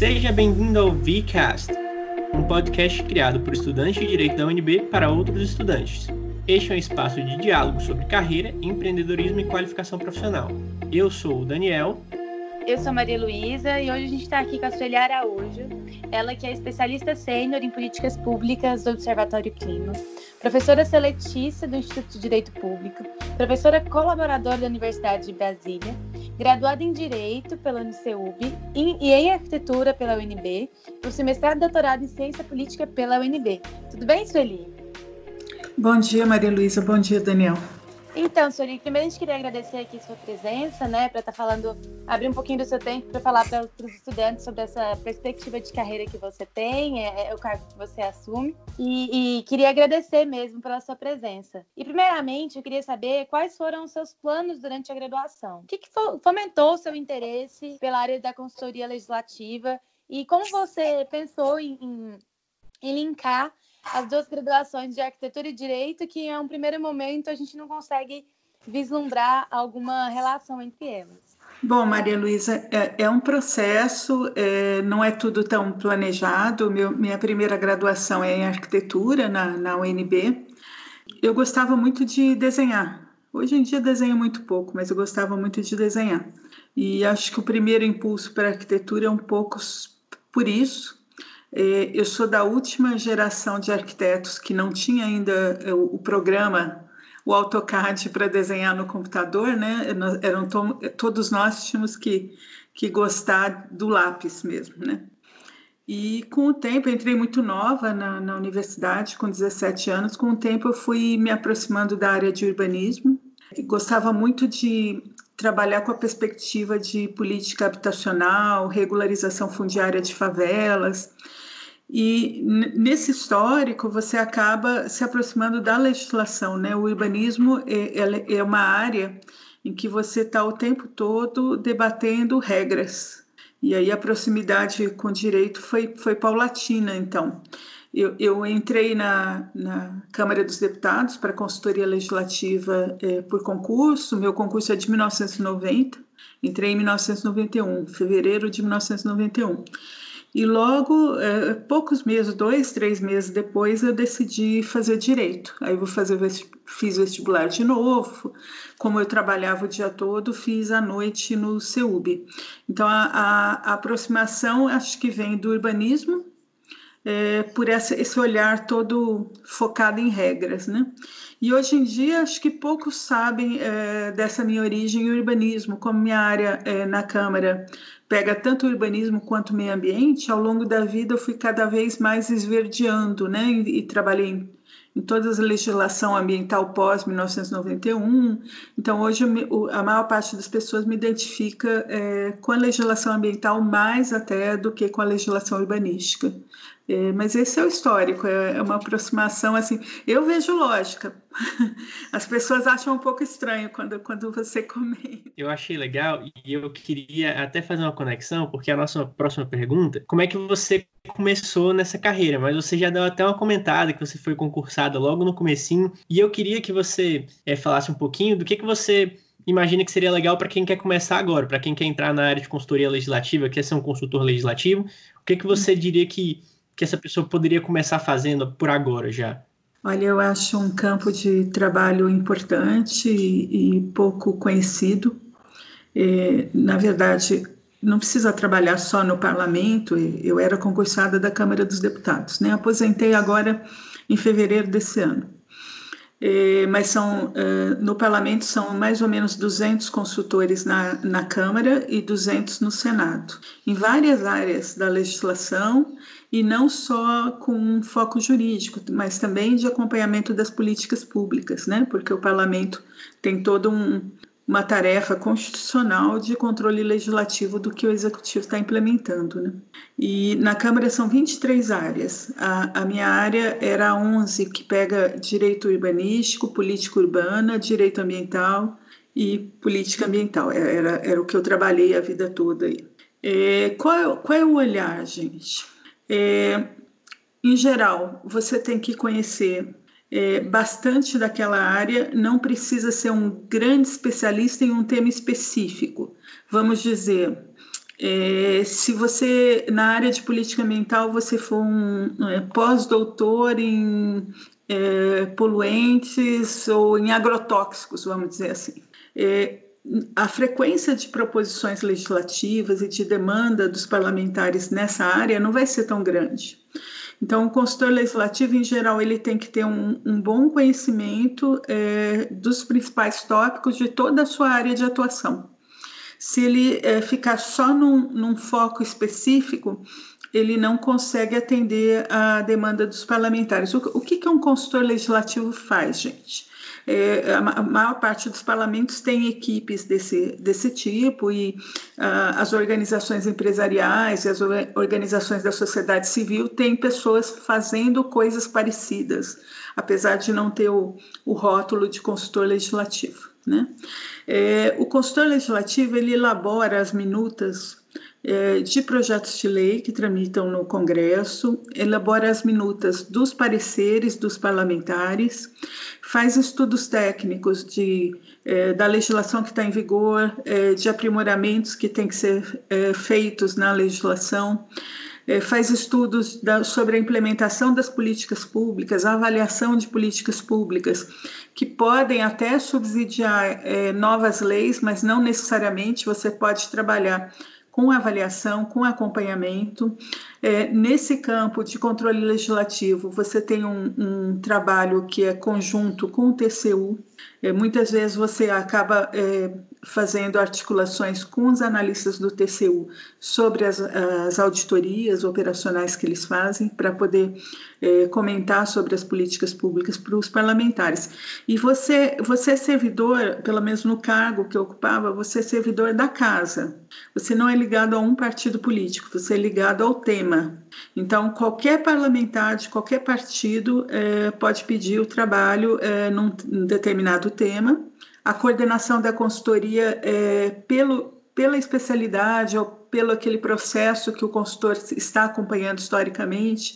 Seja bem-vindo ao VCast, um podcast criado por estudantes de Direito da UNB para outros estudantes. Este é um espaço de diálogo sobre carreira, empreendedorismo e qualificação profissional. Eu sou o Daniel. Eu sou Maria Luísa e hoje a gente está aqui com a Sueli Araújo, ela que é especialista sênior em políticas públicas do Observatório Clima, professora seletícia do Instituto de Direito Público, professora colaboradora da Universidade de Brasília graduada em Direito pela UniceuB e em Arquitetura pela UNB, por mestrado e doutorado em Ciência Política pela UNB. Tudo bem, Sueli? Bom dia, Maria Luísa. Bom dia, Daniel. Então, Sueli, primeiro a gente queria agradecer aqui sua presença, né, para estar tá falando, abrir um pouquinho do seu tempo para falar para os estudantes sobre essa perspectiva de carreira que você tem, é, é o cargo que você assume, e, e, queria agradecer mesmo pela sua presença. E primeiramente, eu queria saber quais foram os seus planos durante a graduação. O que, que fomentou o seu interesse pela área da consultoria legislativa e como você pensou em, em, em linkar as duas graduações de arquitetura e direito, que em um primeiro momento a gente não consegue vislumbrar alguma relação entre elas. Bom, Maria Luísa, é, é, um processo, é, não é tudo tão planejado. Meu, minha primeira graduação é em arquitetura na, na UNB. Eu gostava muito de desenhar. Hoje em dia desenho muito pouco, mas eu gostava muito de desenhar. E acho que o primeiro impulso para a arquitetura é um pouco por isso, é, eu sou da última geração de arquitetos que não tinha ainda é, o programa, o AutoCAD para desenhar no computador, né? Eram todos nós tínhamos que, que gostar do lápis mesmo, né? E com o tempo, entrei muito nova na, na universidade, com 17 anos. Com o tempo, eu fui me aproximando da área de urbanismo. Gostava muito de trabalhar com a perspectiva de política habitacional, regularização fundiária de favelas. E nesse histórico você acaba se aproximando da legislação, né? O urbanismo é, é uma área em que você está o tempo todo debatendo regras. E aí a proximidade com o direito foi, foi paulatina, então. Eu, eu entrei na, na Câmara dos Deputados para consultoria legislativa é, por concurso, meu concurso é de 1990, entrei em 1991, fevereiro de 1991. E logo, é, poucos meses, dois, três meses depois, eu decidi fazer direito. Aí vou fazer, fiz vestibular de novo. Como eu trabalhava o dia todo, fiz à noite no CEUB. Então, a, a, a aproximação acho que vem do urbanismo, é, por essa, esse olhar todo focado em regras, né? E hoje em dia acho que poucos sabem é, dessa minha origem em urbanismo, como minha área é, na Câmara pega tanto urbanismo quanto meio ambiente. Ao longo da vida eu fui cada vez mais esverdeando, né? E, e trabalhei em, em toda a legislação ambiental pós 1991. Então hoje a maior parte das pessoas me identifica é, com a legislação ambiental mais até do que com a legislação urbanística. É, mas esse é o histórico, é, é uma aproximação assim. Eu vejo lógica. As pessoas acham um pouco estranho quando, quando você comenta. Eu achei legal e eu queria até fazer uma conexão, porque a nossa próxima pergunta: como é que você começou nessa carreira? Mas você já deu até uma comentada que você foi concursada logo no comecinho, e eu queria que você é, falasse um pouquinho do que, que você imagina que seria legal para quem quer começar agora, para quem quer entrar na área de consultoria legislativa, quer ser um consultor legislativo. O que, que você diria que que essa pessoa poderia começar fazendo por agora já? Olha, eu acho um campo de trabalho importante e, e pouco conhecido. É, na verdade, não precisa trabalhar só no parlamento. Eu era concursada da Câmara dos Deputados, né? Aposentei agora em fevereiro desse ano. É, mas são é, no parlamento são mais ou menos 200 consultores na, na Câmara e 200 no Senado, em várias áreas da legislação e não só com um foco jurídico, mas também de acompanhamento das políticas públicas, né? Porque o parlamento tem toda um, uma tarefa constitucional de controle legislativo do que o executivo está implementando, né? E na Câmara são 23 áreas. A, a minha área era a 11, que pega direito urbanístico, política urbana, direito ambiental e política ambiental. Era, era o que eu trabalhei a vida toda aí. É, qual, é, qual é o olhar, gente? É, em geral, você tem que conhecer é, bastante daquela área, não precisa ser um grande especialista em um tema específico. Vamos dizer, É, se você, na área de política ambiental, você for um é, pós-doutor em é, poluentes ou em agrotóxicos, vamos dizer assim. É, a frequência de proposições legislativas e de demanda dos parlamentares nessa área não vai ser tão grande. Então, o consultor legislativo, em geral, ele tem que ter um, um bom conhecimento é, dos principais tópicos de toda a sua área de atuação. Se ele é, ficar só num, num foco específico, ele não consegue atender a demanda dos parlamentares. O, o que, que um consultor legislativo faz, gente? É, a maior parte dos parlamentos tem equipes desse, desse tipo e uh, as organizações empresariais e as organizações da sociedade civil têm pessoas fazendo coisas parecidas, apesar de não ter o, o rótulo de consultor legislativo. Né? É, o consultor legislativo ele elabora as minutas de projetos de lei que tramitam no Congresso, elabora as minutas dos pareceres dos parlamentares, faz estudos técnicos de, é, da legislação que está em vigor, é, de aprimoramentos que têm que ser é, feitos na legislação, é, faz estudos da, sobre a implementação das políticas públicas, a avaliação de políticas públicas, que podem até subsidiar é, novas leis, mas não necessariamente você pode trabalhar com avaliação, com acompanhamento. É, nesse campo de controle legislativo, você tem um, um trabalho que é conjunto com o TCU. É, muitas vezes você acaba é, fazendo articulações com os analistas do TCU sobre as, as auditorias operacionais que eles fazem, para poder é, comentar sobre as políticas públicas para os parlamentares. E você, você é servidor, pelo menos no cargo que ocupava, você é servidor da casa. Você não é ligado a um partido político, você é ligado ao tema. Então, qualquer parlamentar de qualquer partido é, pode pedir o trabalho é, num determinado tema. A coordenação da consultoria é pelo, pela especialidade ou pelo aquele processo que o consultor está acompanhando historicamente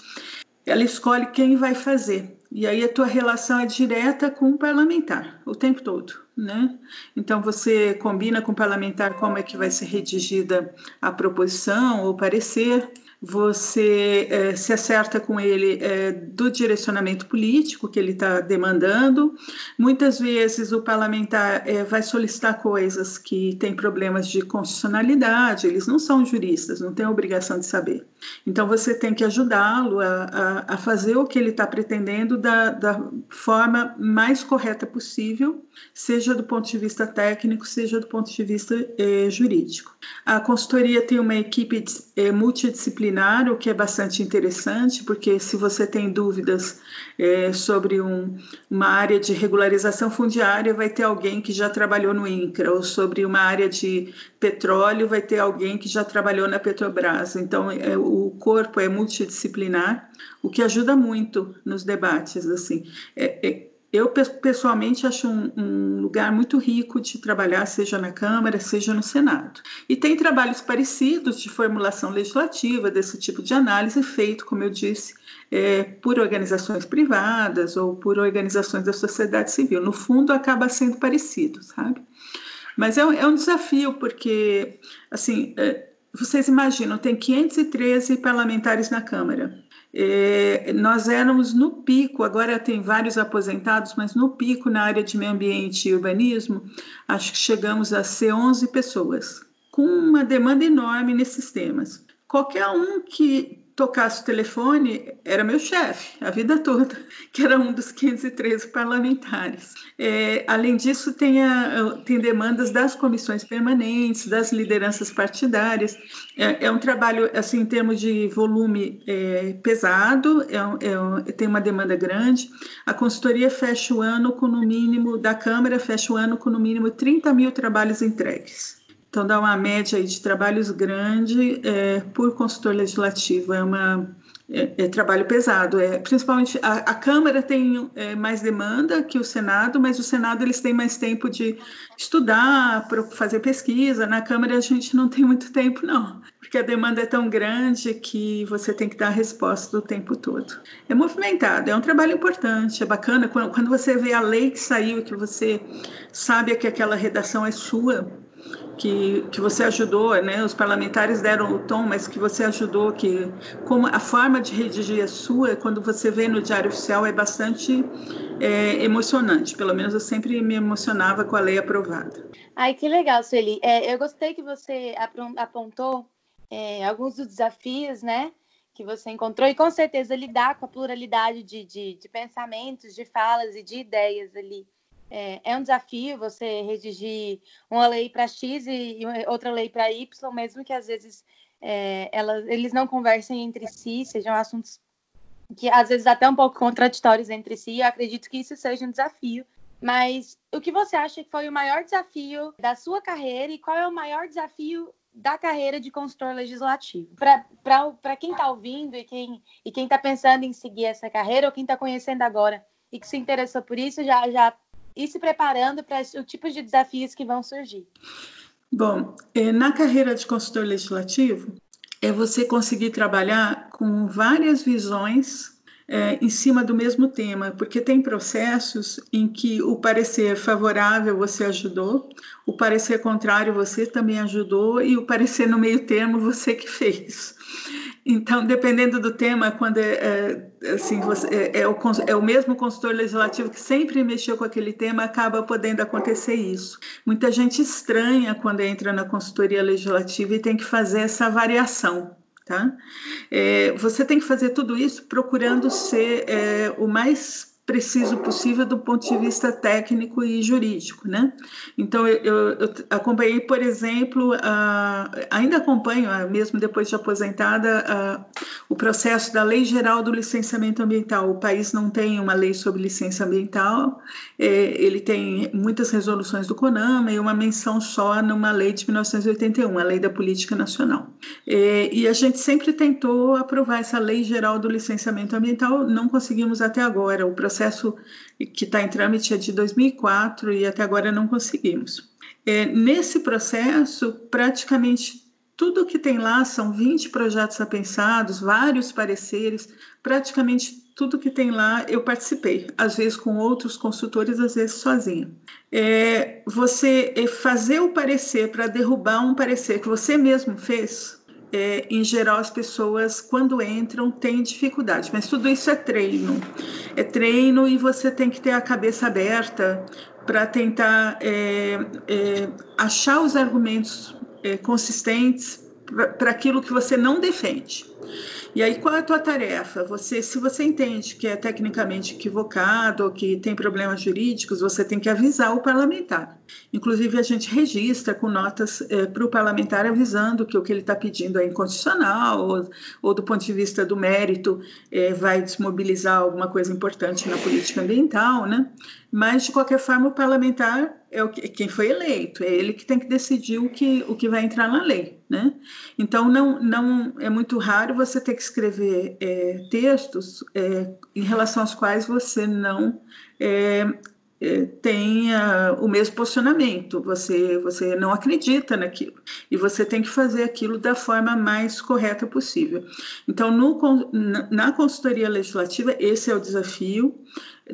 ela escolhe quem vai fazer. E aí a tua relação é direta com o parlamentar o tempo todo, né? Então você combina com o parlamentar como é que vai ser redigida a proposição ou parecer você é, se acerta com ele é, do direcionamento político que ele está demandando. Muitas vezes o parlamentar é, vai solicitar coisas que têm problemas de constitucionalidade, eles não são juristas, não têm obrigação de saber. Então você tem que ajudá-lo a, a, a, fazer o que ele está pretendendo da, da forma mais correta possível, seja do ponto de vista técnico, seja do ponto de vista jurídico. A consultoria tem uma equipe multidisciplinar webinar, o que é bastante interessante, porque se você tem dúvidas é, sobre um, uma área de regularização fundiária, vai ter alguém que já trabalhou no INCRA, ou sobre uma área de petróleo, vai ter alguém que já trabalhou na Petrobras. Então, é, o corpo é multidisciplinar, o que ajuda muito nos debates. assim. É, é eu, pessoalmente, acho um, um, lugar muito rico de trabalhar, seja na Câmara, seja no Senado. E tem trabalhos parecidos de formulação legislativa, desse tipo de análise, feito, como eu disse, é, por organizações privadas ou por organizações da sociedade civil. No fundo, acaba sendo parecido, sabe? Mas é, é um desafio, porque, assim, é, vocês imaginam, tem 513 parlamentares na Câmara. É, nós éramos no pico, agora tem vários aposentados, mas no pico na área de meio ambiente e urbanismo, acho que chegamos a ser 11 pessoas, com uma demanda enorme nesses temas. Qualquer um que tocasse o telefone era meu chefe a vida toda, que era um dos 513 parlamentares. É, além disso, tem, a, tem demandas das comissões permanentes, das lideranças partidárias. É, é um trabalho, assim, em termos de volume é, pesado, é, é tem uma demanda grande. A consultoria fecha o ano com no mínimo, da Câmara fecha o ano com no mínimo 30 mil trabalhos entregues. Então, dá uma média de trabalhos grande é, por consultor legislativo. É, uma, é, é trabalho pesado. É, principalmente, a, a Câmara tem é, mais demanda que o Senado, mas o Senado eles têm mais tempo de estudar, fazer pesquisa. Na Câmara a gente não tem muito tempo, não. Porque a demanda é tão grande que você tem que dar a resposta o tempo todo. É movimentado, é um trabalho importante, é bacana. Quando, quando você vê a lei que saiu, que você sabe que aquela redação é sua, que, que você ajudou, né? Os parlamentares deram o tom, mas que você ajudou, que como a forma de redigir a sua, quando você vê no Diário Oficial, é bastante é, emocionante. Pelo menos eu sempre me emocionava com a lei aprovada. Ai, que legal, Sueli. É, eu gostei que você apontou é, alguns dos desafios, né? Que você encontrou, e com certeza lidar com a pluralidade de, de, de pensamentos, de falas e de ideias ali é, é um desafio você redigir uma lei para X e, outra lei para Y, mesmo que às vezes é, elas, eles não conversem entre si, sejam assuntos que às vezes até um pouco contraditórios entre si. Eu acredito que isso seja um desafio. Mas o que você acha que foi o maior desafio da sua carreira e qual é o maior desafio da carreira de consultor legislativo? Para quem está ouvindo e quem e quem está pensando em seguir essa carreira ou quem está conhecendo agora e que se interessou por isso, já, já e se preparando para o tipo de desafios que vão surgir? Bom, é, na carreira de consultor legislativo, é você conseguir trabalhar com várias visões é, em cima do mesmo tema, porque tem processos em que o parecer favorável você ajudou, o parecer contrário você também ajudou e o parecer no meio termo você que fez. Então, dependendo do tema, quando é, é assim, você, é, é, o, é o mesmo consultor legislativo que sempre mexeu com aquele tema, acaba podendo acontecer isso. Muita gente estranha quando entra na consultoria legislativa e tem que fazer essa variação. Tá? É, você tem que fazer tudo isso procurando ser é, o mais preciso possível do ponto de vista técnico e jurídico, né? Então eu, eu, acompanhei, por exemplo, ainda acompanho, mesmo depois de aposentada, o processo da Lei Geral do Licenciamento Ambiental. O país não tem uma lei sobre licença ambiental, é, ele tem muitas resoluções do CONAMA e uma menção só numa lei de 1981, a Lei da Política Nacional. É, e a gente sempre tentou aprovar essa Lei Geral do Licenciamento Ambiental, não conseguimos até agora. O processo que está em trâmite é de 2004 e até agora não conseguimos. É, nesse processo, praticamente tudo que tem lá são 20 projetos apensados, vários pareceres, praticamente tudo que tem lá eu participei, às vezes com outros consultores, às vezes sozinha. É, você fazer o parecer para derrubar um parecer que você mesmo fez, é, em geral, as pessoas, quando entram, têm dificuldade, mas tudo isso é treino. É treino e você tem que ter a cabeça aberta para tentar é, é, achar os argumentos é, consistentes para aquilo que você não defende. E aí, qual é a tua tarefa? Você, se você entende que é tecnicamente equivocado ou que tem problemas jurídicos, você tem que avisar o parlamentar. Inclusive, a gente registra com notas é, para o parlamentar avisando que o que ele está pedindo é inconstitucional ou, ou, do ponto de vista do mérito, é, vai desmobilizar alguma coisa importante na política ambiental, né? Mas, de qualquer forma, o parlamentar é o que, quem foi eleito, é ele que tem que decidir o que, o que vai entrar na lei. Né? Então, não, não é muito raro você ter que escrever é, textos é, em relação aos quais você não é, é, tenha o mesmo posicionamento, você, você não acredita naquilo, e você tem que fazer aquilo da forma mais correta possível. Então, no, na consultoria legislativa, esse é o desafio,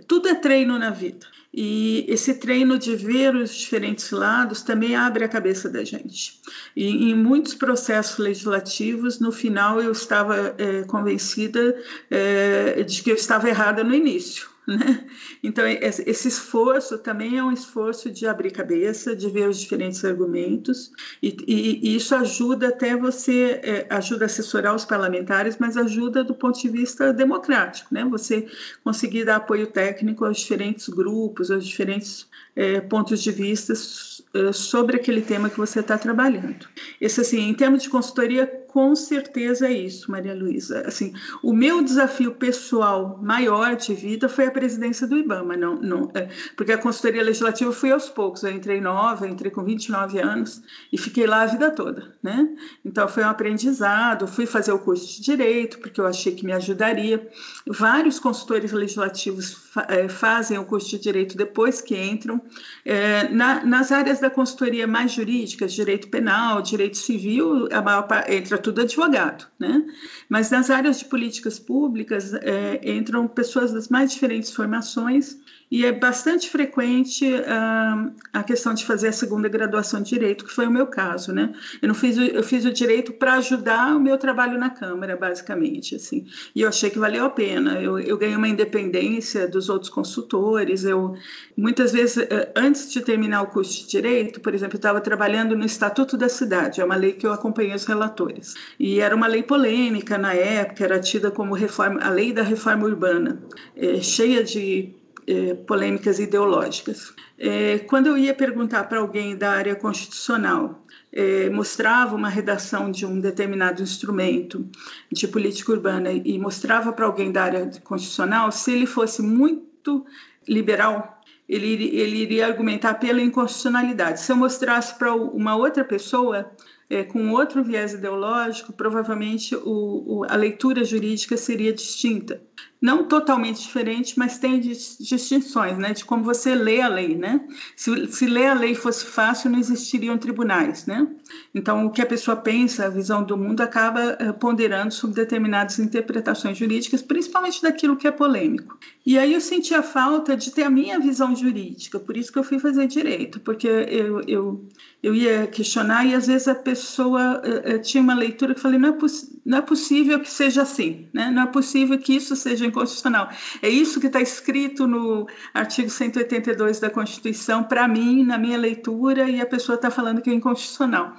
tudo é treino na vida. E esse treino de ver os diferentes lados também abre a cabeça da gente. E em muitos processos legislativos, no final, eu estava é, convencida é, de que eu estava errada no início. Né? Então, esse esforço também é um esforço de abrir cabeça, de ver os diferentes argumentos, e, e, e isso ajuda até você, é, ajuda a assessorar os parlamentares, mas ajuda do ponto de vista democrático, né? Você conseguir dar apoio técnico aos diferentes grupos, aos diferentes é, pontos de vista é, sobre aquele tema que você está trabalhando. Esse, assim, em termos de consultoria, com certeza é isso, Maria Luísa. Assim, o meu desafio pessoal maior de vida foi a presidência do IBAMA, não, não, é, porque a consultoria legislativa fui aos poucos. Eu entrei nova, entrei com 29 anos e fiquei lá a vida toda, né? Então foi um aprendizado. Fui fazer o curso de direito porque eu achei que me ajudaria. Vários consultores legislativos fa é, fazem o curso de direito depois que entram. É, na, nas áreas da consultoria mais jurídicas, direito penal, direito civil, a maior entra tudo advogado, né? Mas nas áreas de políticas públicas é, entram pessoas das mais diferentes formações E é bastante frequente uh, a questão de fazer a segunda graduação de direito, que foi o meu caso, né? Eu não fiz, eu fiz o direito para ajudar o meu trabalho na Câmara, basicamente, assim. E eu achei que valeu a pena. Eu, eu ganhei uma independência dos outros consultores. Eu muitas vezes, eh, antes de terminar o curso de direito, por exemplo, eu estava trabalhando no Estatuto da Cidade, é uma lei que eu acompanhei os relatores. E era uma lei polêmica na época, era tida como reforma, a lei da reforma urbana, é, cheia de é, polêmicas ideológicas. É, quando eu ia perguntar para alguém da área constitucional, é, mostrava uma redação de um determinado instrumento de política urbana e mostrava para alguém da área constitucional, se ele fosse muito liberal, ele, ele iria argumentar pela inconstitucionalidade. Se eu mostrasse para uma outra pessoa, é, com outro viés ideológico, provavelmente o, o, a leitura jurídica seria distinta não totalmente diferente, mas tem distinções, né, de como você lê a lei, né? Se, se ler a lei fosse fácil, não existiriam tribunais, né? Então, o que a pessoa pensa, a visão do mundo, acaba uh, ponderando sobre determinadas interpretações jurídicas, principalmente daquilo que é polêmico. E aí eu senti a falta de ter a minha visão jurídica, por isso que eu fui fazer direito, porque eu, eu, eu ia questionar e às vezes a pessoa uh, uh, tinha uma leitura que eu falei, não é, não é possível que seja assim, né? Não é possível que isso seja inconstitucional. É isso que está escrito no artigo 182 da Constituição, para mim, na minha leitura, e a pessoa está falando que é inconstitucional.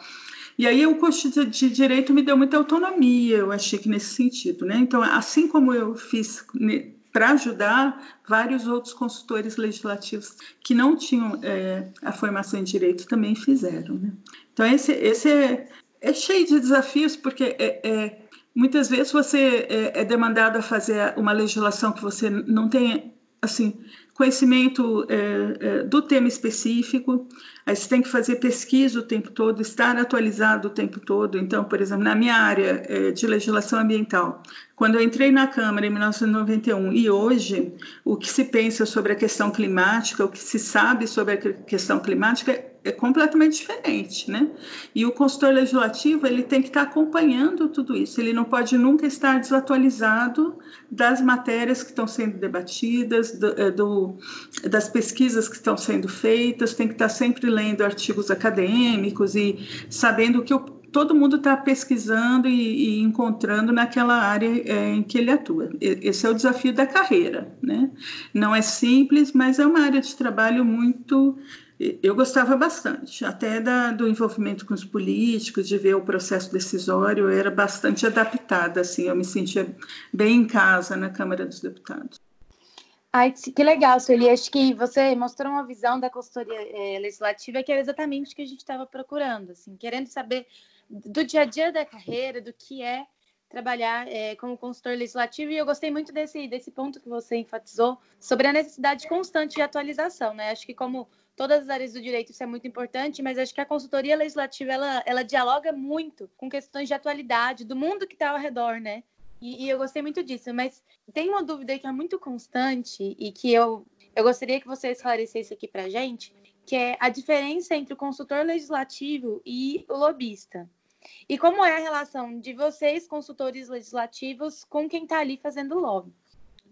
E aí o curso de direito me deu muita autonomia, eu achei que nesse sentido, né? Então, assim como eu fiz para ajudar vários outros consultores legislativos que não tinham é, a formação em direito também fizeram, né? Então esse, esse é, é cheio de desafios porque é, é Muitas vezes você é, é demandado a fazer uma legislação que você não tem assim conhecimento é, é, do tema específico, aí você tem que fazer pesquisa o tempo todo, estar atualizado o tempo todo. Então, por exemplo, na minha área é, de legislação ambiental, quando eu entrei na Câmara em 1991 e hoje, o que se pensa sobre a questão climática, o que se sabe sobre a questão climática é completamente diferente, né? E o consultor legislativo ele tem que estar acompanhando tudo isso. Ele não pode nunca estar desatualizado das matérias que estão sendo debatidas, do, é, do, das pesquisas que estão sendo feitas. Tem que estar sempre lendo artigos acadêmicos e sabendo o que o, todo mundo está pesquisando e, e, encontrando naquela área é, em que ele atua. Esse é o desafio da carreira, né? Não é simples, mas é uma área de trabalho muito eu gostava bastante, até da, do envolvimento com os políticos, de ver o processo decisório, eu era bastante adaptada, assim, eu me sentia bem em casa na Câmara dos Deputados. Ai, que legal, Sueli. Acho que você mostrou uma visão da consultoria é, legislativa que era exatamente o que a gente estava procurando, assim, querendo saber do dia a dia da carreira, do que é trabalhar é, como consultor legislativo e eu gostei muito desse, desse ponto que você enfatizou sobre a necessidade constante de atualização, né? Acho que como todas as áreas do direito isso é muito importante, mas acho que a consultoria legislativa ela, ela dialoga muito com questões de atualidade, do mundo que está ao redor, né? E, e, eu gostei muito disso, mas tem uma dúvida que é muito constante e que eu, eu gostaria que você esclarecesse aqui para gente, que é a diferença entre o consultor legislativo e o lobista. E como é a relação de vocês, consultores legislativos, com quem está ali fazendo lobby?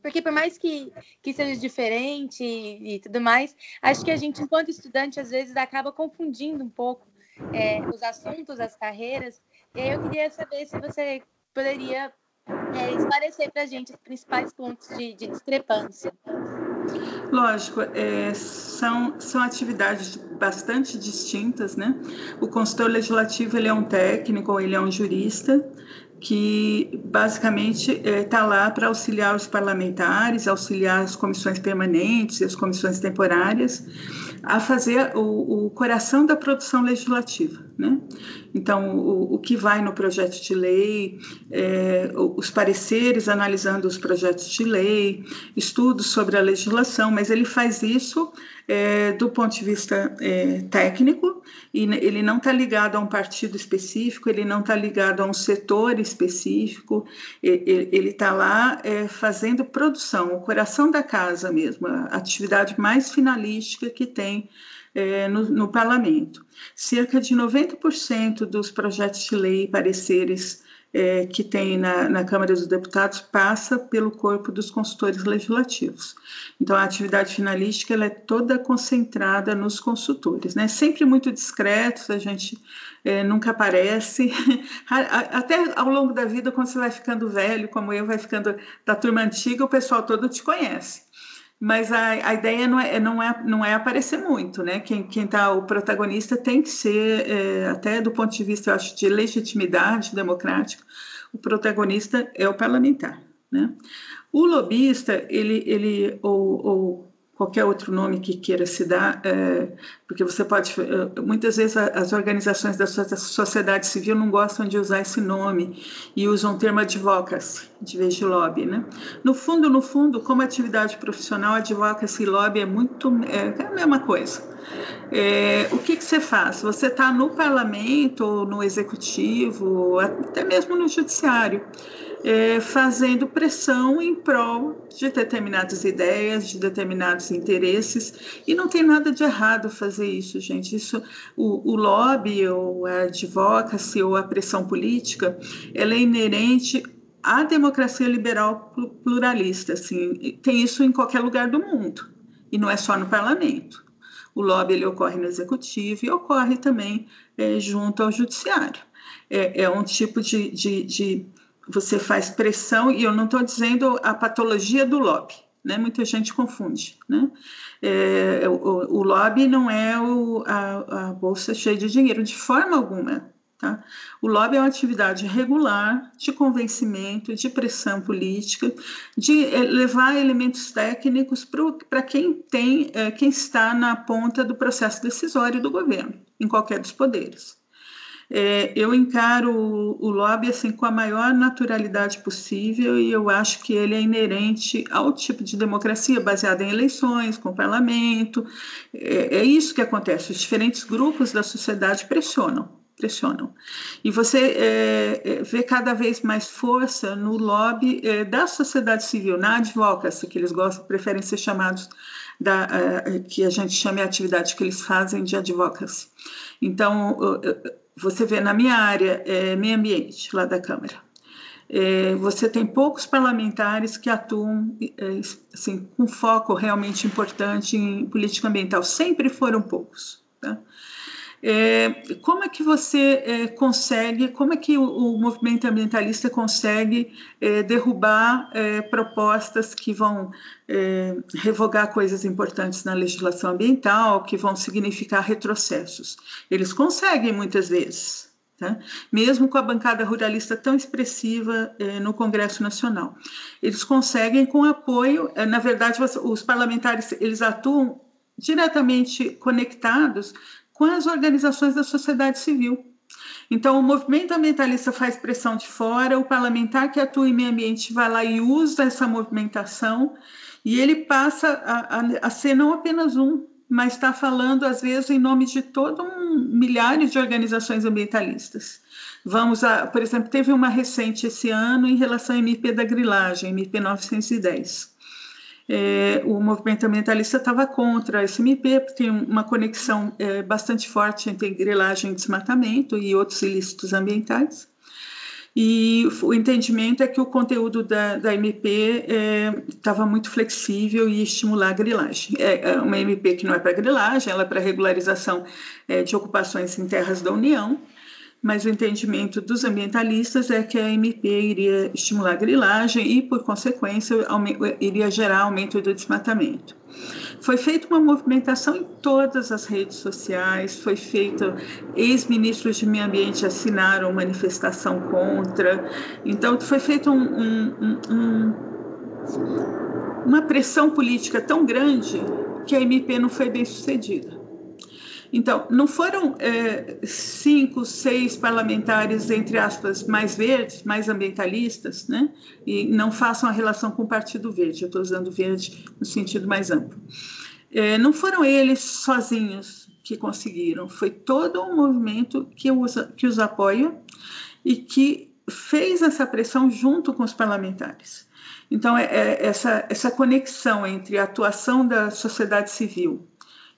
Porque por mais que, que seja diferente e, tudo mais, acho que a gente, enquanto estudante, às vezes acaba confundindo um pouco é, os assuntos, as carreiras. E aí eu queria saber se você poderia é, esclarecer para a gente os principais pontos de, de discrepância. Lógico, é, são, são atividades bastante distintas, né? O consultor legislativo ele é um técnico, ele é um jurista, que basicamente está é, lá para auxiliar os parlamentares, auxiliar as comissões permanentes e as comissões temporárias a fazer o, o coração da produção legislativa. Né? Então, o, o, que vai no projeto de lei, é, os pareceres analisando os projetos de lei, estudos sobre a legislação, mas ele faz isso é, do ponto de vista é, técnico, e ele não está ligado a um partido específico, ele não está ligado a um setor específico, ele está lá é, fazendo produção, o coração da casa mesmo, a atividade mais finalística que tem é, no, no, parlamento. Cerca de 90% dos projetos de lei e pareceres é, que tem na, na, Câmara dos Deputados passa pelo corpo dos consultores legislativos. Então, a atividade finalística ela é toda concentrada nos consultores, né? Sempre muito discretos, a gente é, nunca aparece. Até ao longo da vida, quando você vai ficando velho, como eu, vai ficando da turma antiga, o pessoal todo te conhece mas a, a ideia não é, não, é, não é aparecer muito, né? Quem está o protagonista tem que ser, é, até do ponto de vista, eu acho, de legitimidade democrática, o protagonista é o parlamentar, né? O lobista, ele, ele ou, ou qualquer outro nome que queira se dar, é, porque você pode. É, muitas vezes as organizações da sociedade civil não gostam de usar esse nome e usam o termo advocacy de vez de lobby. Né? No fundo, no fundo, como atividade profissional, advocacy e lobby é muito. é, é a mesma coisa. É, o que, que você faz? Você está no parlamento, no executivo, até mesmo no judiciário é, fazendo pressão em prol de determinadas ideias, de determinados interesses, e não tem nada de errado fazer isso, gente. Isso, o, o lobby, ou a advocacy, ou a pressão política, ela é inerente à democracia liberal pluralista, assim, tem isso em qualquer lugar do mundo, e não é só no parlamento. O lobby ele ocorre no executivo e ocorre também é, junto ao judiciário. É, é um tipo de, de, de você faz pressão, e eu não estou dizendo a patologia do lobby, né? Muita gente confunde, né? É, o, o, lobby não é o, a, a, bolsa cheia de dinheiro, de forma alguma, tá? O lobby é uma atividade regular de convencimento, de pressão política, de é, levar elementos técnicos para quem tem, é, quem está na ponta do processo decisório do governo, em qualquer dos poderes. É, eu encaro o, o, lobby assim com a maior naturalidade possível e eu acho que ele é inerente ao tipo de democracia baseada em eleições, com parlamento. É, é isso que acontece. Os diferentes grupos da sociedade pressionam pressionam. E você é, é vê cada vez mais força no lobby é, da sociedade civil, na advocacy, que eles gostam, preferem ser chamados da, uh, que a gente chama a atividade que eles fazem de advocacy. Então, você vê na minha área, é, meio ambiente, lá da Câmara, é, você tem poucos parlamentares que atuam é, assim, com foco realmente importante em política ambiental, sempre foram poucos. Tá? É, como é que você é, consegue, como é que o, o movimento ambientalista consegue é, derrubar é, propostas que vão é, revogar coisas importantes na legislação ambiental, que vão significar retrocessos? Eles conseguem muitas vezes. Tá? Mesmo com a bancada ruralista tão expressiva é, no Congresso Nacional, eles conseguem com apoio. na verdade, os parlamentares eles atuam diretamente conectados com as organizações da sociedade civil. Então, o movimento ambientalista faz pressão de fora, o parlamentar que atua em meio ambiente vai lá e usa essa movimentação, e ele passa a, a, a ser não apenas um, mas está falando, às vezes, em nome de todo um milhares de organizações ambientalistas. Vamos a, por exemplo, teve uma recente esse ano em relação à MP da grilagem, MP 910 é, o movimento ambientalista estava contra a SMP, tem uma conexão é, bastante forte entre grilagem e desmatamento e outros ilícitos ambientais. E o entendimento é que o conteúdo da, da MP estava é, muito flexível e estimular a grilagem. É, é uma MP que não é para grilagem, ela é para regularização é, de ocupações em terras da União, mas o entendimento dos ambientalistas é que a MP iria estimular a grilagem e, por consequência, iria gerar aumento do desmatamento. Foi feita uma movimentação em todas as redes sociais, foi feita, ex-ministros de meio ambiente assinaram manifestação contra, então foi feita um, um, um, uma pressão política tão grande que a MP não foi bem sucedida. Então, não foram é, cinco, seis parlamentares, entre aspas, mais verdes, mais ambientalistas, né? E não façam a relação com o Partido Verde, eu estou usando verde no sentido mais amplo. É, não foram eles sozinhos que conseguiram, foi todo um movimento que os, que os apoia e que fez essa pressão junto com os parlamentares. Então, é, é essa, essa conexão entre a atuação da sociedade civil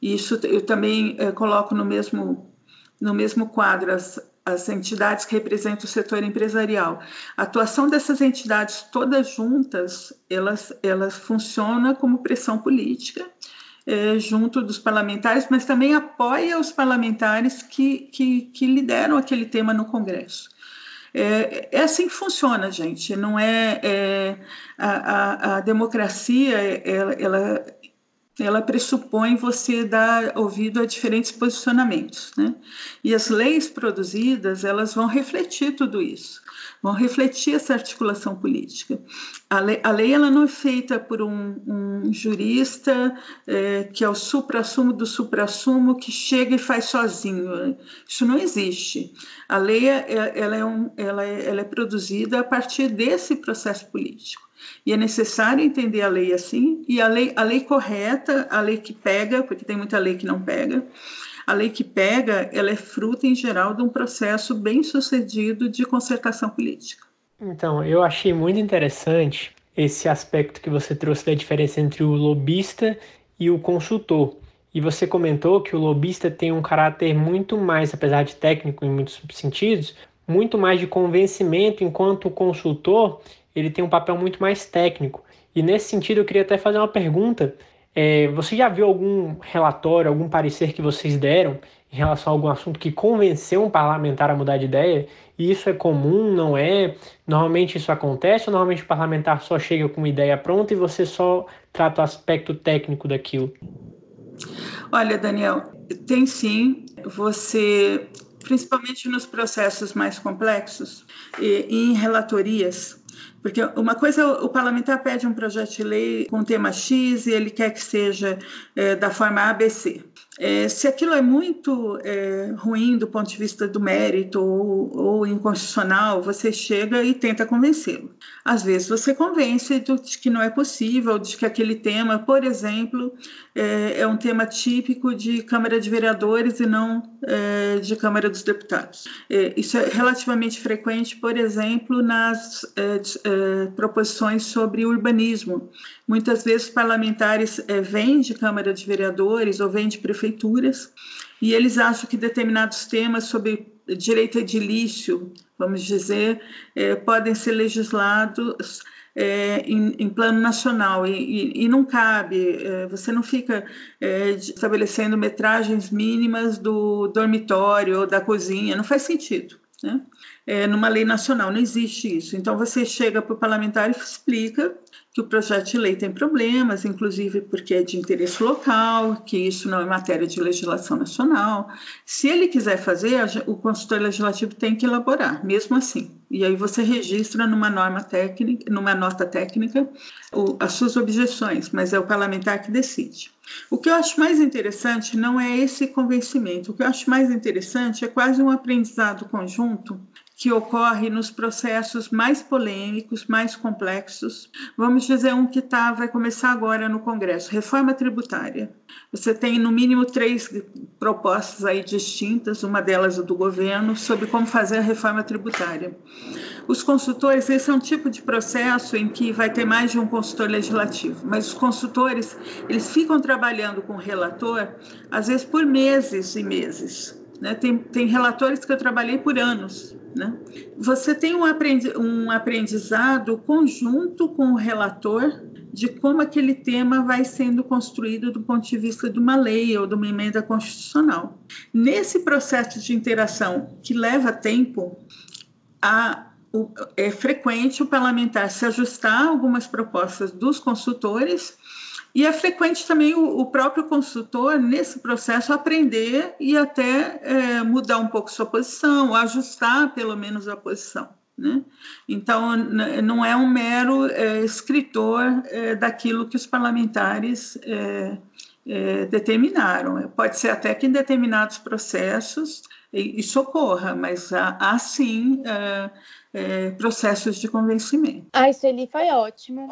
isso eu também é, coloco no mesmo, no mesmo quadro as, as entidades que representam o setor empresarial. A atuação dessas entidades todas juntas, elas, elas funcionam como pressão política é, junto dos parlamentares, mas também apoia os parlamentares que, que, que lideram aquele tema no Congresso. É, é, assim que funciona, gente. Não é, é a, a, a, democracia, ela, ela ela pressupõe você dar ouvido a diferentes posicionamentos, né? E as leis produzidas, elas vão refletir tudo isso, vão refletir essa articulação política. A lei, a lei ela não é feita por um, um jurista é, que é o supra-sumo do supra-sumo que chega e faz sozinho. Isso não existe. A lei é, ela é, um, ela é, ela é produzida a partir desse processo político. E é necessário entender a lei assim, e a lei, a lei correta, a lei que pega, porque tem muita lei que não pega, a lei que pega, ela é fruto, em geral, de um processo bem sucedido de concertação política. Então, eu achei muito interessante esse aspecto que você trouxe da diferença entre o lobista e o consultor. E você comentou que o lobista tem um caráter muito mais, apesar de técnico em muitos sentidos, muito mais de convencimento, enquanto o consultor ele tem um papel muito mais técnico. E nesse sentido, eu queria até fazer uma pergunta. É, você já viu algum relatório, algum parecer que vocês deram em relação a algum assunto que convenceu um parlamentar a mudar de ideia? E isso é comum, não é? Normalmente isso acontece ou normalmente o parlamentar só chega com uma ideia pronta e você só trata o aspecto técnico daquilo? Olha, Daniel, tem sim. Você, principalmente nos processos mais complexos em relatorias, porque uma coisa, o parlamentar pede um projeto de lei com tema X e ele quer que seja é, da forma ABC. É, se aquilo é muito é, ruim do ponto de vista do mérito ou, ou inconstitucional, você chega e tenta convencê-lo. Às vezes você convence de que não é possível, de que aquele tema, por exemplo, é, é um tema típico de Câmara de Vereadores e não é, de Câmara dos Deputados. É, isso é relativamente frequente, por exemplo, nas proposições sobre urbanismo. Muitas vezes parlamentares vêm de Câmara de Vereadores ou vêm de prefeituras e eles acham que determinados temas sobre direito edilício, vamos dizer, podem ser legislados é, em, em, plano nacional e, e, e não cabe, é, você não fica é, estabelecendo metragens mínimas do dormitório ou da cozinha, não faz sentido. Né? É, numa lei nacional não existe isso. Então você chega para o parlamentar e explica que o projeto de lei tem problemas, inclusive porque é de interesse local, que isso não é matéria de legislação nacional. Se ele quiser fazer, o consultor legislativo tem que elaborar, mesmo assim. E aí você registra numa norma técnica, numa nota técnica, as suas objeções, mas é o parlamentar que decide. O que eu acho mais interessante não é esse convencimento, o que eu acho mais interessante é quase um aprendizado conjunto que ocorre nos processos mais polêmicos, mais complexos. Vamos dizer um que tá, vai começar agora no Congresso, reforma tributária. Você tem no mínimo três propostas aí distintas, uma delas do governo, sobre como fazer a reforma tributária. Os consultores, esse é um tipo de processo em que vai ter mais de um consultor legislativo, mas os consultores, eles ficam trabalhando com o relator, às vezes por meses e meses. Né? Tem, tem relatores que eu trabalhei por anos, né? Você tem um, aprendi um aprendizado conjunto com o relator de como aquele tema vai sendo construído do ponto de vista de uma lei ou de uma emenda constitucional. Nesse processo de interação que leva tempo, a, o, é frequente o parlamentar se ajustar a algumas propostas dos consultores e é frequente também o, o, próprio consultor, nesse processo, aprender e até é, mudar um pouco sua posição, ajustar pelo menos a posição. Né? Então, não é um mero é, escritor é, daquilo que os parlamentares é, é, determinaram. Pode ser até que em determinados processos isso ocorra, mas há, há sim é, processos de convencimento. Ah, isso ali foi ótimo.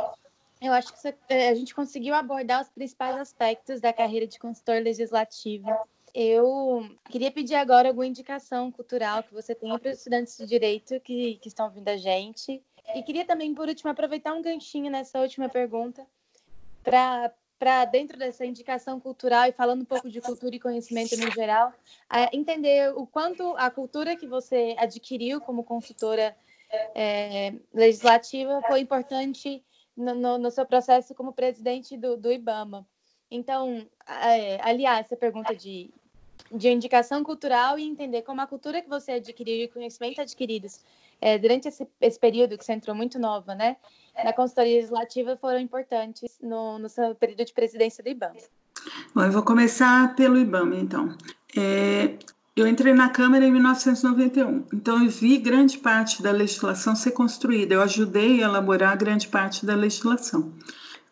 Eu acho que é, a gente conseguiu abordar os principais aspectos da carreira de consultor legislativo. Eu queria pedir agora alguma indicação cultural que você tenha para os estudantes de direito que, que estão ouvindo a gente. E queria também, por último, aproveitar um ganchinho nessa última pergunta para para dentro dessa indicação cultural e falando um pouco de cultura e conhecimento no geral, entender o quanto a cultura que você adquiriu como consultora é, legislativa foi importante no, no, no, seu processo como presidente do, do IBAMA. Então, é, aliás, essa pergunta de, de indicação cultural e entender como a cultura que você adquiriu e conhecimento adquiridos é, durante esse, esse, período que você entrou muito nova, né, na consultoria legislativa foram importantes no, no seu período de presidência do IBAMA. Bom, eu vou começar pelo IBAMA, então. É, eu entrei na Câmara em 1991, então eu vi grande parte da legislação ser construída, eu ajudei a elaborar grande parte da legislação.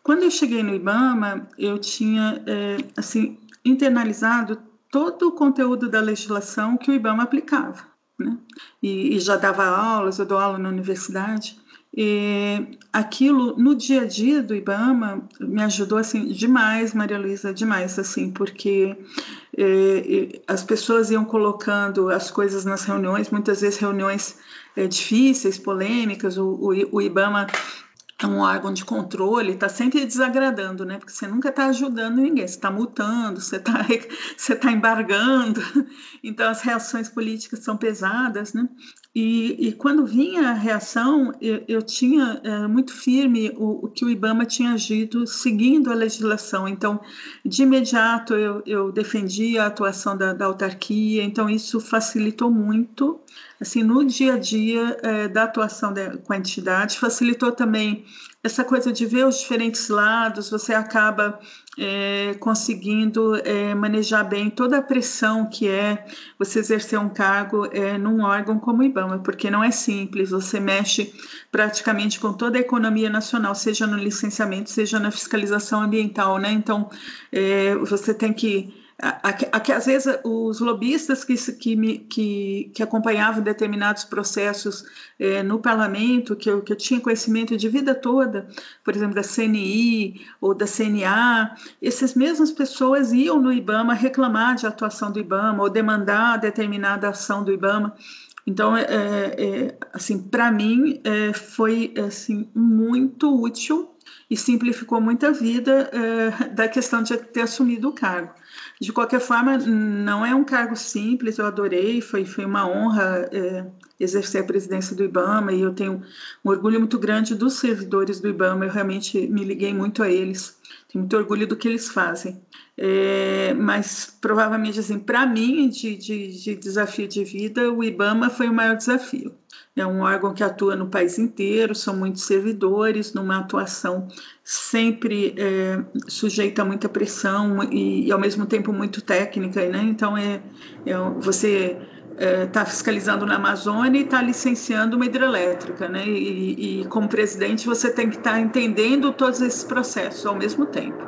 Quando eu cheguei no IBAMA, eu tinha, é, assim, internalizado todo o conteúdo da legislação que o IBAMA aplicava né? E, e, já dava aulas, eu dou aula na universidade. E aquilo no dia a dia do IBAMA me ajudou assim demais, Maria Luísa, demais assim, porque é, as pessoas iam colocando as coisas nas reuniões, muitas vezes reuniões é, difíceis, polêmicas. O, o, o IBAMA é um órgão de controle, está sempre desagradando, né? Porque você nunca está ajudando ninguém, você está multando, você está você tá embargando, então as reações políticas são pesadas, né? E, e quando vinha a reação, eu, eu tinha é, muito firme o, o, que o IBAMA tinha agido seguindo a legislação. Então, de imediato, eu, eu a atuação da, da autarquia, então isso facilitou muito assim, no dia a dia é, da atuação de, com a entidade, facilitou também essa coisa de ver os diferentes lados, você acaba é, conseguindo é, manejar bem toda a pressão que é você exercer um cargo é, num órgão como o IBAMA, porque não é simples, você mexe praticamente com toda a economia nacional, seja no licenciamento, seja na fiscalização ambiental, né? Então, você tem que Aqui, às vezes, os lobistas que, que, que, que acompanhavam determinados processos é, no parlamento, que eu, que eu tinha conhecimento de vida toda, por exemplo, da CNI ou da CNA, essas mesmas pessoas iam no IBAMA reclamar de atuação do IBAMA ou demandar determinada ação do IBAMA. Então, é, é, assim, para mim, é, foi assim, muito útil e simplificou muito a vida é, da questão de ter assumido o cargo. De qualquer forma, não é um cargo simples, eu adorei, foi, foi uma honra é, exercer a presidência do IBAMA e eu tenho um orgulho muito grande dos servidores do IBAMA, eu realmente me liguei muito a eles, tenho muito orgulho do que eles fazem. É, mas provavelmente, assim, para mim, de, de, de desafio de vida, o IBAMA foi o maior desafio é um órgão que atua no país inteiro, são muitos servidores, numa atuação sempre é, sujeita a muita pressão e, e, ao mesmo tempo muito técnica, né? Então é, é você está é, fiscalizando na Amazônia e está licenciando uma hidrelétrica, né? E, e, como presidente você tem que estar tá entendendo todos esses processos ao mesmo tempo.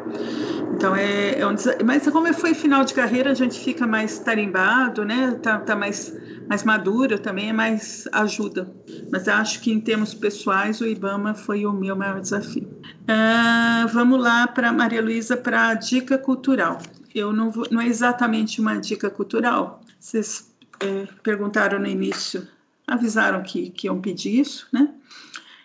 Então é, é um mas como foi final de carreira a gente fica mais tarimbado, né? Tá, tá mais mais madura também é mais ajuda. Mas acho que em termos pessoais o IBAMA foi o meu maior desafio. Uh, vamos lá para Maria Luísa para a dica cultural. Eu não vou, não é exatamente uma dica cultural. Vocês é, perguntaram no início, avisaram que, que iam pedir isso, né?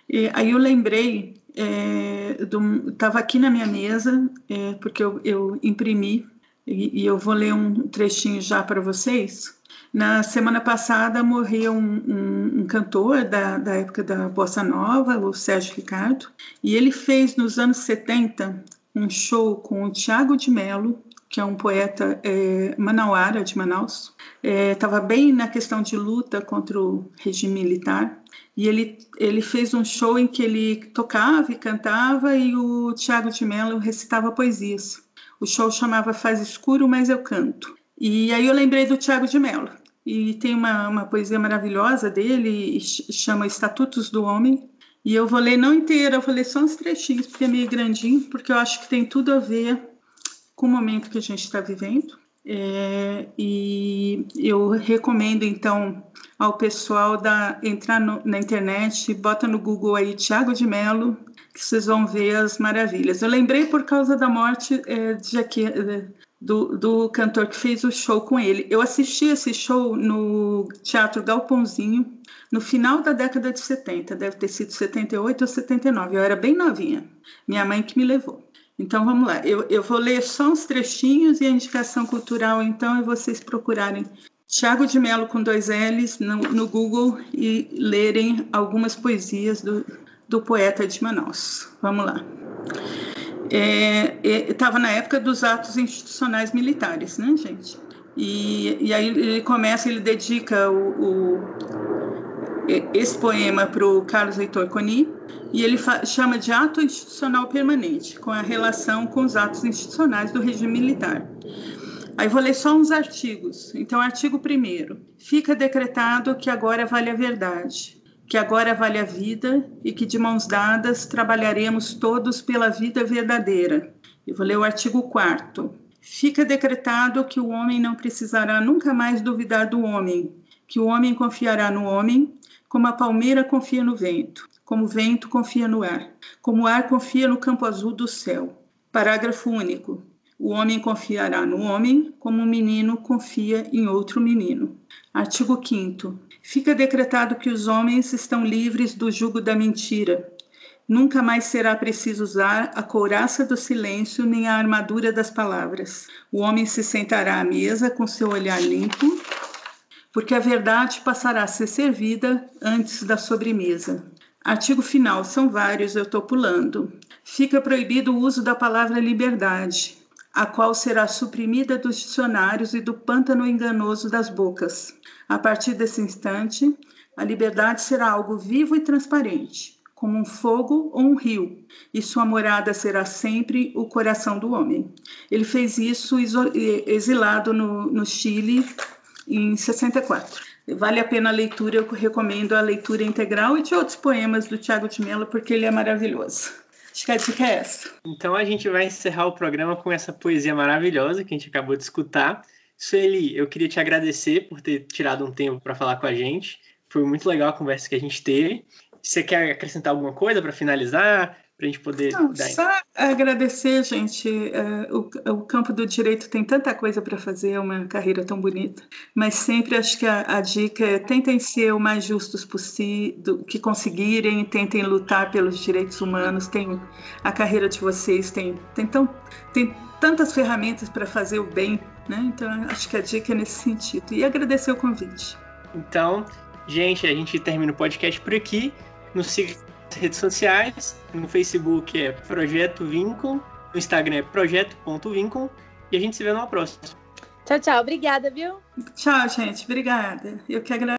E aí eu lembrei, estava é, aqui na minha mesa, é, porque eu, eu imprimi, e, e, eu vou ler um trechinho já para vocês. Na semana passada morreu um, um, um cantor da, da, época da Bossa Nova, o Sérgio Ricardo, e ele fez nos anos 70 um show com o Tiago de Mello, que é um poeta é, manauara de Manaus. Estava é, bem na questão de luta contra o regime militar. E ele, ele fez um show em que ele tocava e cantava e o Tiago de Mello recitava poesias. O show chamava Faz Escuro, Mas Eu Canto. E aí eu lembrei do Tiago de Mello e tem uma, uma poesia maravilhosa dele, chama Estatutos do Homem. E eu vou ler não inteira, eu vou ler só uns trechinhos, porque é meio grandinho, porque eu acho que tem tudo a ver com o momento que a gente está vivendo. É, e eu recomendo, então, ao pessoal da, entrar no, na internet, bota no Google aí Tiago de Mello, que vocês vão ver as maravilhas. Eu lembrei por causa da morte é, de, do, do cantor que fez o show com ele. Eu assisti esse show no Teatro Galpãozinho no final da década de 70, deve ter sido 78 ou 79. Eu era bem novinha, minha mãe que me levou. Então vamos lá, eu, eu vou ler só uns trechinhos e a indicação cultural, então, é vocês procurarem Tiago de Mello com dois L's no, no, Google e lerem algumas poesias do, do poeta de Manaus. Vamos lá. Estava é, é, na época dos atos institucionais militares, né, gente? E, e aí ele começa, ele dedica o, o esse poema para o Carlos Heitor Coni, e ele chama de ato institucional permanente, com a relação com os atos institucionais do regime militar. Aí vou ler só uns artigos. Então, artigo 1. Fica decretado que agora vale a verdade, que agora vale a vida e que de mãos dadas trabalharemos todos pela vida verdadeira. Eu vou ler o artigo 4. Fica decretado que o homem não precisará nunca mais duvidar do homem, que o homem confiará no homem, como a palmeira confia no vento, como o vento confia no ar, como o ar confia no campo azul do céu. Parágrafo único. O homem confiará no homem, como um menino confia em outro menino. Artigo 5. Fica decretado que os homens estão livres do jugo da mentira. Nunca mais será preciso usar a couraça do silêncio nem a armadura das palavras. O homem se sentará à mesa com seu olhar limpo, porque a verdade passará a ser servida antes da sobremesa. Artigo final, são vários, eu estou pulando. Fica proibido o uso da palavra liberdade, a qual será suprimida dos dicionários e do pântano enganoso das bocas. A partir desse instante, a liberdade será algo vivo e transparente, como um fogo ou um rio, e sua morada será sempre o coração do homem. Ele fez isso exilado no, no Chile em 64. Vale a pena a leitura, eu recomendo a leitura integral e de outros poemas do Tiago de Mello, porque ele é maravilhoso. Acho que a dica é essa. Então a gente vai encerrar o programa com essa poesia maravilhosa que a gente acabou de escutar. Sueli, eu queria te agradecer por ter tirado um tempo para falar com a gente. Foi muito legal a conversa que a gente teve. Você quer acrescentar alguma coisa para finalizar? Para a gente poder Não, dar. Só agradecer, gente. Uh, o, o, campo do direito tem tanta coisa para fazer, é uma carreira tão bonita. Mas sempre acho que a, a dica é tentem ser o mais justos possível, que conseguirem, tentem lutar pelos direitos humanos. Tem a carreira de vocês tem tem, tão, tem tantas ferramentas para fazer o bem, né? Então acho que a dica é nesse sentido. E agradecer o convite. Então, gente, a gente termina o podcast por aqui. Nos siga redes sociais. No Facebook é Projeto Vincom, no Instagram é projeto.vincom e a gente se vê numa próxima. Tchau, tchau. Obrigada, viu? Tchau, gente. Obrigada. Eu que agradeço.